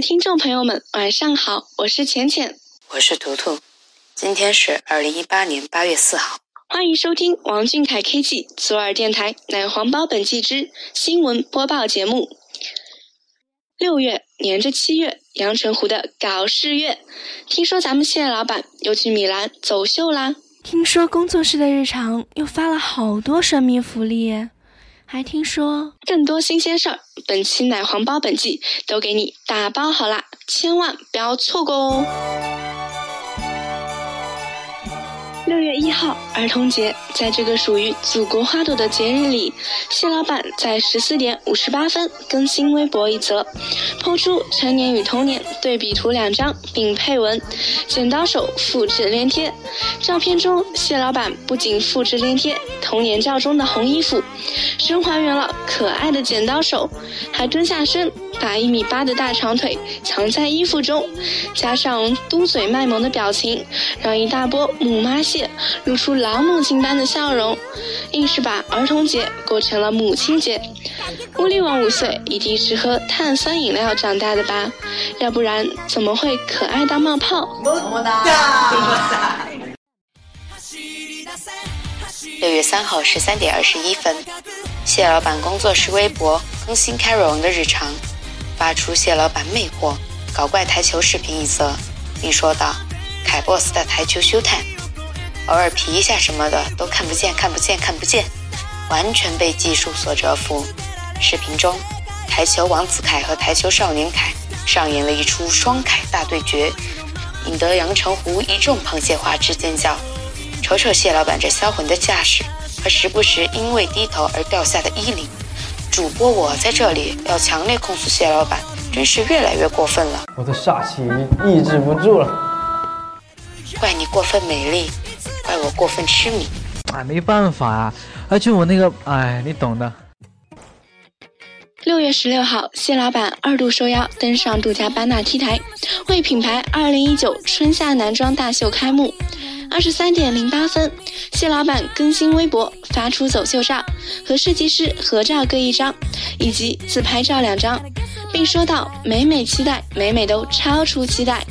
位听众朋友们，晚上好，我是浅浅，我是图图，今天是二零一八年八月四号，欢迎收听王俊凯 K G 左耳电台奶黄包本季之新闻播报节目。六月连着七月，阳澄湖的搞事月。听说咱们谢老板又去米兰走秀啦。听说工作室的日常又发了好多神秘福利，还听说更多新鲜事儿。本期奶黄包本季都给你打包好啦，千万不要错过哦。六月一号，儿童节，在这个属于祖国花朵的节日里，谢老板在十四点五十八分更新微博一则，抛出成年与童年对比图两张，并配文“剪刀手复制粘贴”。照片中，谢老板不仅复制粘贴童年照中的红衣服，真还原了可爱的剪刀手，还蹲下身。把一米八的大长腿藏在衣服中，加上嘟嘴卖萌的表情，让一大波母妈蟹露出老母亲般的笑容，硬是把儿童节过成了母亲节。乌力王五岁一定是喝碳酸饮料长大的吧？要不然怎么会可爱到冒泡？六月三号十三点二十一分，谢老板工作室微博更新 Carol 的日常。发出谢老板魅惑搞怪台球视频一则，并说道：“凯 boss 的台球修态偶尔皮一下什么的都看不见，看不见，看不见，完全被技术所折服。”视频中，台球王子凯和台球少年凯上演了一出双凯大对决，引得阳澄湖一众螃蟹花枝尖叫。瞅瞅蟹老板这销魂的架势和时不时因为低头而掉下的衣领。主播，我在这里要强烈控诉蟹老板，真是越来越过分了。我的煞气抑制不住了。怪你过分美丽，怪我过分痴迷。哎，没办法啊，而且我那个，哎，你懂的。六月十六号，谢老板二度受邀登上杜嘉班纳 T 台，为品牌二零一九春夏男装大秀开幕。二十三点零八分，谢老板更新微博，发出走秀照，和设计师合照各一张，以及自拍照两张，并说道：“美美期待，美美都超出期待。”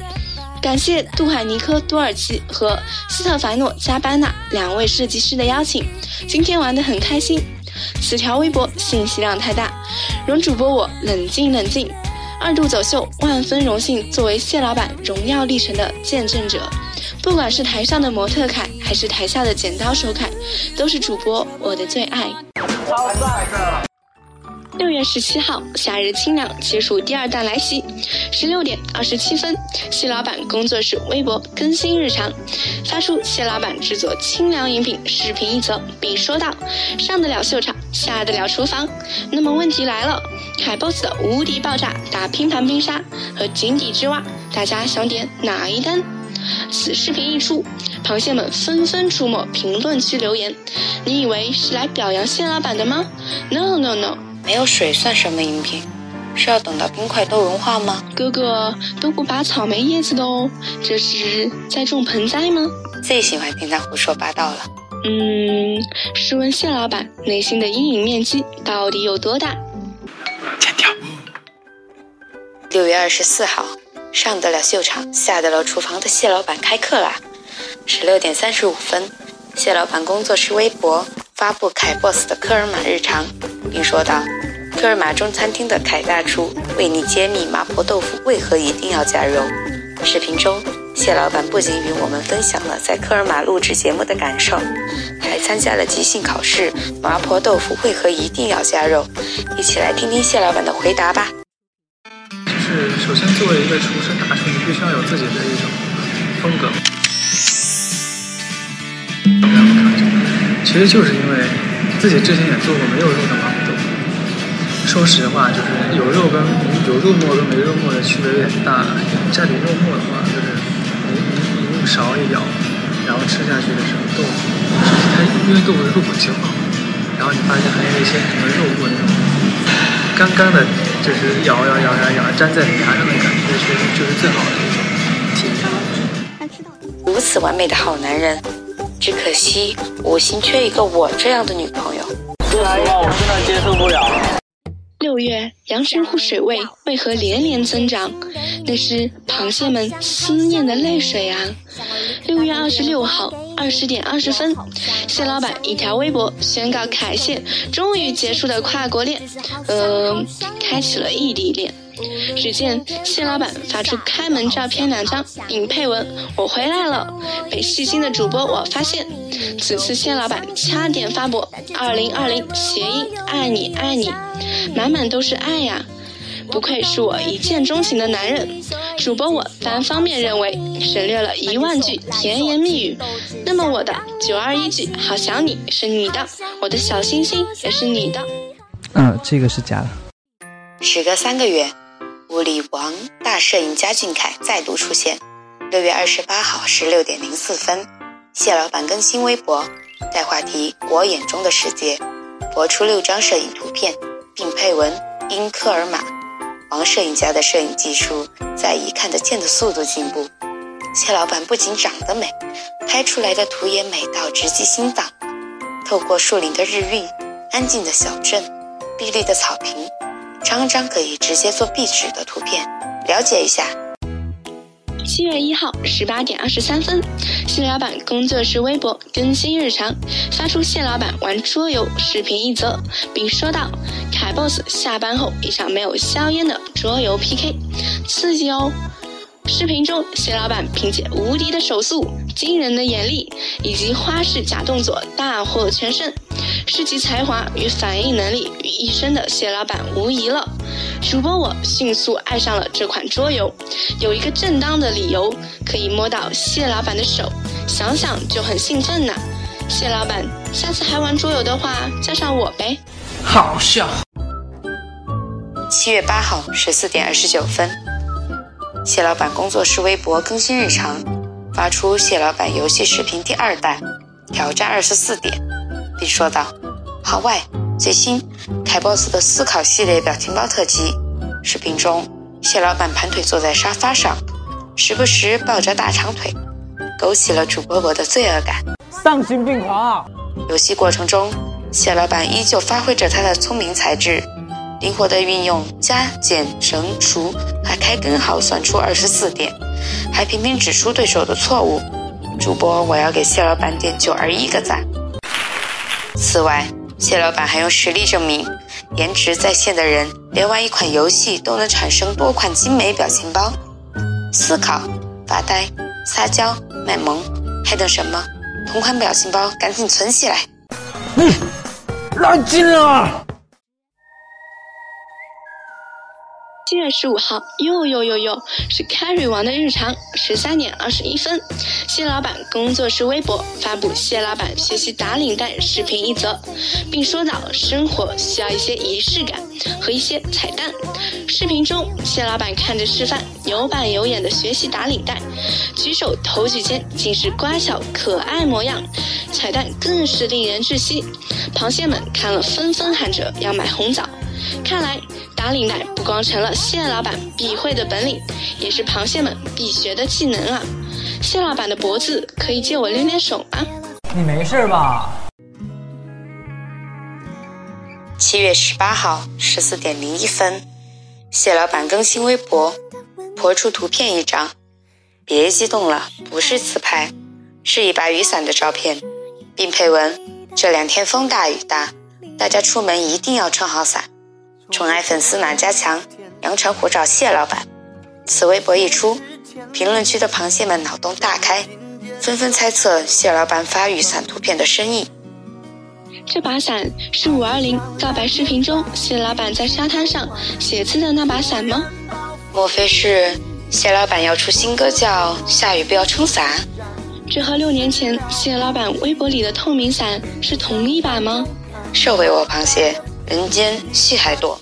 感谢杜海尼科多尔奇和斯特凡诺加班纳两位设计师的邀请，今天玩得很开心。此条微博信息量太大，容主播我冷静冷静。二度走秀，万分荣幸作为谢老板荣耀历程的见证者。不管是台上的模特凯，还是台下的剪刀手凯，都是主播我的最爱。超帅的！六月十七号，夏日清凉结束第二弹来袭。十六点二十七分，谢老板工作室微博更新日常，发出谢老板制作清凉饮品视频一则，并说道：“上得了秀场，下得了厨房。”那么问题来了，海 boss 的无敌爆炸大拼盘冰沙和井底之蛙，大家想点哪一单？此视频一出，螃蟹们纷纷出没评论区留言。你以为是来表扬谢老板的吗？No No No，没有水算什么饮品？是要等到冰块都融化吗？哥哥都不拔草莓叶子的哦，这是在种盆栽吗？最喜欢听他胡说八道了。嗯，试问谢老板内心的阴影面积到底有多大？剪掉。六月二十四号。上得了秀场，下得了厨房的谢老板开课啦！十六点三十五分，谢老板工作室微博发布凯 boss 的科尔玛日常，并说道：“科尔玛中餐厅的凯大厨为你揭秘麻婆豆腐为何一定要加肉。”视频中，谢老板不仅与我们分享了在科尔玛录制节目的感受，还参加了即兴考试，麻婆豆腐为何一定要加肉？一起来听听谢老板的回答吧。就是首先作为一个厨师大厨，你必须要有自己的一种风格。其实就是因为自己之前也做过没有肉的麻婆豆腐。说实话，就是有肉跟有肉末跟没肉末的区别有点大。家里肉末的话，就是你你你用勺一舀，然后吃下去的时候，豆腐它因为豆腐是入口即化，然后你发现还有一些什么肉末那种干干的，就是咬咬咬咬咬粘在牙上的感觉，确实就是最好的一种体验。如此完美的好男人。只可惜，我心缺一个我这样的女朋友。说实话，我真的接受不了。六月，阳澄湖水位为何连连增长？那是螃蟹们思念的泪水啊！六月二十六号二十点二十分，蟹老板一条微博宣告凯蟹终于结束了跨国恋，呃，开启了异地恋。只见谢老板发出开门照片两张，并配文“我回来了”。被细心的主播我发现，此次谢老板掐点发博“二零二零”谐音“爱你爱你”，满满都是爱呀！不愧是我一见钟情的男人。主播我单方面认为省略了一万句甜言蜜语。那么我的九二一句“好想你”是你的，我的小星星也是你的。嗯，这个是假的。时隔三个月。物理王大摄影家俊凯再度出现。六月二十八号十六点零四分，谢老板更新微博，带话题“我眼中的世界”，博出六张摄影图片，并配文“因科尔玛”。王摄影家的摄影技术在以看得见的速度进步。谢老板不仅长得美，拍出来的图也美到直击心脏。透过树林的日晕、安静的小镇、碧绿的草坪。张张可以直接做壁纸的图片，了解一下。七月一号十八点二十三分，谢老板工作室微博更新日常，发出谢老板玩桌游视频一则，并说道：“凯 boss 下班后一场没有硝烟的桌游 PK，刺激哦！”视频中，谢老板凭借无敌的手速、惊人的眼力以及花式假动作大获全胜。是集才华与反应能力于一身的谢老板无疑了。主播我迅速爱上了这款桌游，有一个正当的理由可以摸到谢老板的手，想想就很兴奋呢。谢老板，下次还玩桌游的话，叫上我呗。好笑。七月八号十四点二十九分，谢老板工作室微博更新日常，发出谢老板游戏视频第二弹，挑战二十四点。并说道：“号外，最新凯 boss 的思考系列表情包特辑。视频中，谢老板盘腿坐在沙发上，时不时抱着大长腿，勾起了主播我的罪恶感。丧心病狂！游戏过程中，谢老板依旧发挥着他的聪明才智，灵活地运用加减乘除，还开根号算出二十四点，还频频指出对手的错误。主播，我要给谢老板点九二一个赞。”此外，谢老板还用实力证明，颜值在线的人连玩一款游戏都能产生多款精美表情包。思考、发呆、撒娇、卖萌，还等什么？同款表情包赶紧存起来！嗯，拉近了。七月十五号，又又又又是 Carry 王的日常，十三点二十一分，谢老板工作室微博发布谢老板学习打领带视频一则，并说到：生活需要一些仪式感和一些彩蛋。视频中，谢老板看着示范，有板有眼的学习打领带，举手投足间尽是乖巧可爱模样，彩蛋更是令人窒息。螃蟹们看了纷纷喊着要买红枣。看来打领带不光成了蟹老板必会的本领，也是螃蟹们必学的技能啊！蟹老板的脖子可以借我练练手吗？你没事吧？七月十八号十四点零一分，蟹老板更新微博，播出图片一张，别激动了，不是自拍，是一把雨伞的照片，并配文：这两天风大雨大，大家出门一定要撑好伞。宠爱粉丝哪家强？阳澄湖找谢老板。此微博一出，评论区的螃蟹们脑洞大开，纷纷猜测蟹老板发雨伞图片的深意。这把伞是五二零告白视频中蟹老板在沙滩上写字的那把伞吗？莫非是蟹老板要出新歌叫《下雨不要撑伞》？这和六年前蟹老板微博里的透明伞是同一把吗？瘦回我螃蟹，人间戏还多。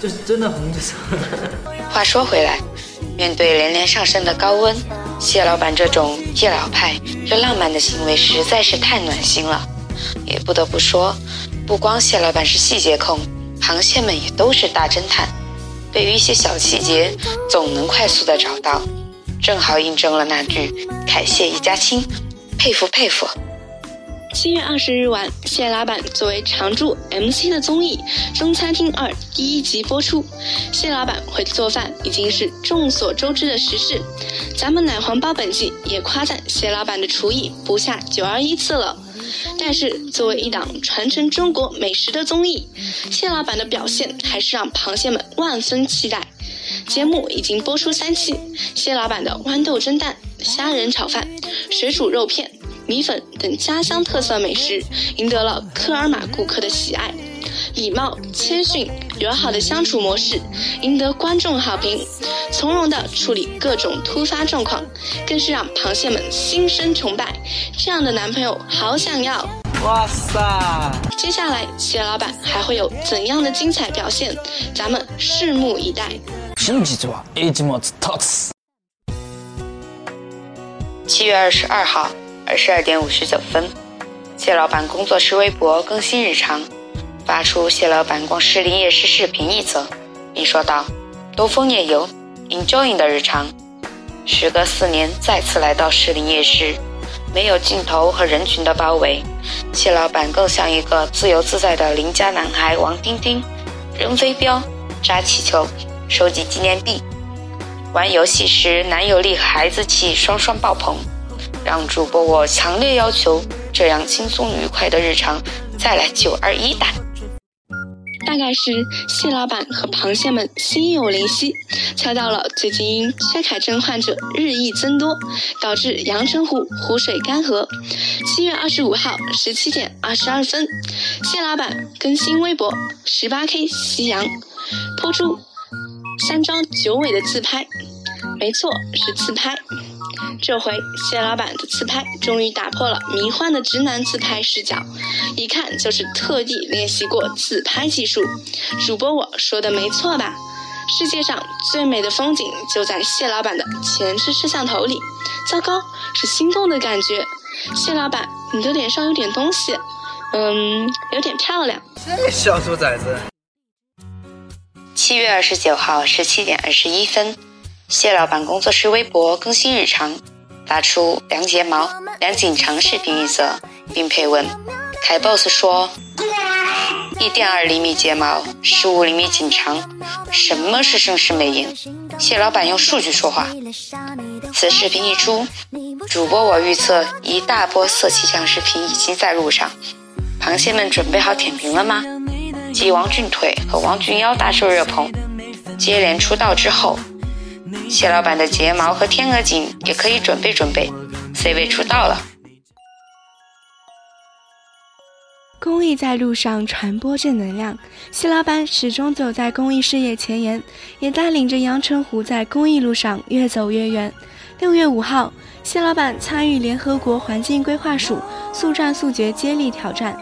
这是真的红着色。话说回来，面对连连上升的高温，蟹老板这种既老派又浪漫的行为实在是太暖心了。也不得不说，不光蟹老板是细节控，螃蟹们也都是大侦探，对于一些小细节总能快速的找到，正好印证了那句“凯蟹一家亲”，佩服佩服。七月二十日晚，蟹老板作为常驻 MC 的综艺《中餐厅二》第一集播出。蟹老板会做饭已经是众所周知的实事，咱们奶黄包本季也夸赞蟹老板的厨艺不下九二一次了。但是作为一档传承中国美食的综艺，蟹老板的表现还是让螃蟹们万分期待。节目已经播出三期，蟹老板的豌豆蒸蛋、虾仁炒饭、水煮肉片。米粉等家乡特色美食赢得了科尔玛顾客的喜爱，礼貌、谦逊、友好的相处模式赢得观众好评，从容的处理各种突发状况，更是让螃蟹们心生崇拜。这样的男朋友好想要！哇塞！接下来蟹老板还会有怎样的精彩表现？咱们拭目以待。七月二十二号。二十二点五十九分，蟹老板工作室微博更新日常，发出蟹老板逛士林夜市视频一则，并说道：“兜风夜游，enjoying 的日常。时隔四年再次来到士林夜市，没有镜头和人群的包围，蟹老板更像一个自由自在的邻家男孩王丁丁，扔飞镖、扎气球、收集纪念币。玩游戏时，男友力和孩子气双双爆棚。”让主播我强烈要求，这样轻松愉快的日常再来九二一版。大概是蟹老板和螃蟹们心有灵犀，猜到了最近因缺钙症患者日益增多，导致阳澄湖湖水干涸。七月二十五号十七点二十二分，蟹老板更新微博十八 K 夕阳，抛出三张九尾的自拍，没错，是自拍。这回蟹老板的自拍终于打破了迷幻的直男自拍视角，一看就是特地练习过自拍技术。主播我说的没错吧？世界上最美的风景就在蟹老板的前置摄像头里。糟糕，是心动的感觉。蟹老板，你的脸上有点东西，嗯，有点漂亮。这小兔崽子。七月二十九号十七点二十一分。蟹老板工作室微博更新日常，发出量睫毛、量颈长视频一则，并配文：凯 boss 说，一点二厘米睫毛，十五厘米颈长，什么是盛世美颜？蟹老板用数据说话。此视频一出，主播我预测一大波色气酱视频已经在路上。螃蟹们准备好舔屏了吗？继王俊腿和王俊腰大受热捧，接连出道之后。蟹老板的睫毛和天鹅颈也可以准备准备，C 位出道了。公益在路上传播正能量，蟹老板始终走在公益事业前沿，也带领着阳澄湖在公益路上越走越远。六月五号，蟹老板参与联合国环境规划署速战速决接力挑战，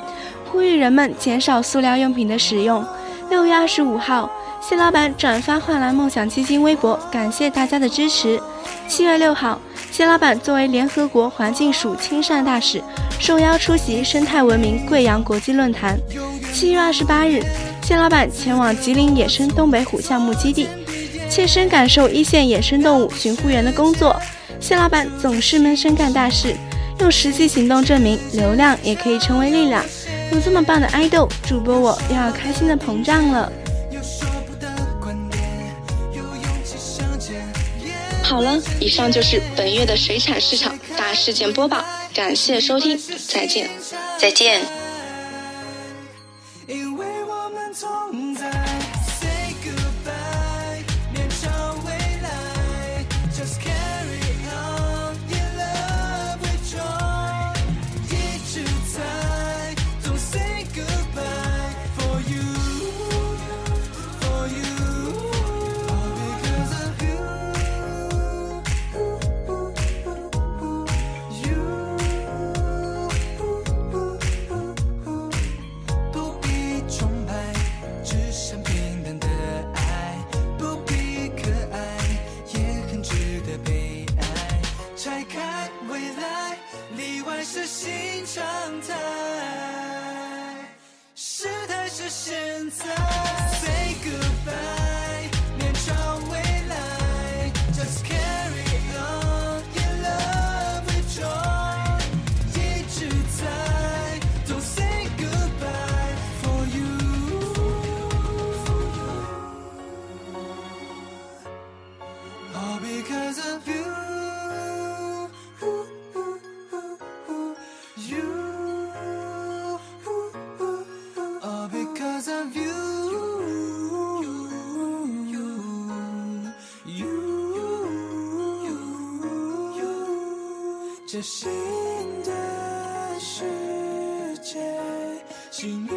呼吁人们减少塑料用品的使用。六月二十五号。蟹老板转发焕蓝梦想基金微博，感谢大家的支持。七月六号，蟹老板作为联合国环境署亲善大使，受邀出席生态文明贵阳国际论坛。七月二十八日，蟹老板前往吉林野生东北虎项目基地，切身感受一线野生动物巡护员的工作。蟹老板总是闷声干大事，用实际行动证明流量也可以成为力量。有这么棒的爱豆主播，我又要开心的膨胀了。好了，以上就是本月的水产市场大事件播报，感谢收听，再见，再见。这新的世界，幸运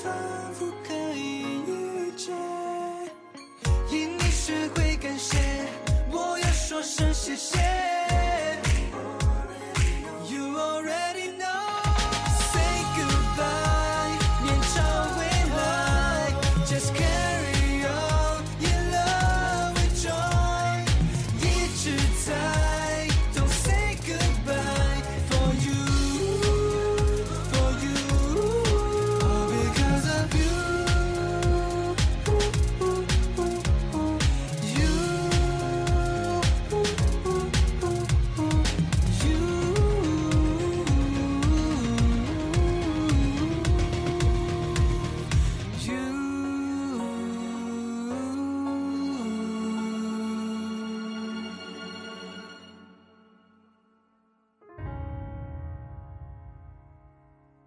仿佛可以预见。因你学会感谢，我要说声谢谢。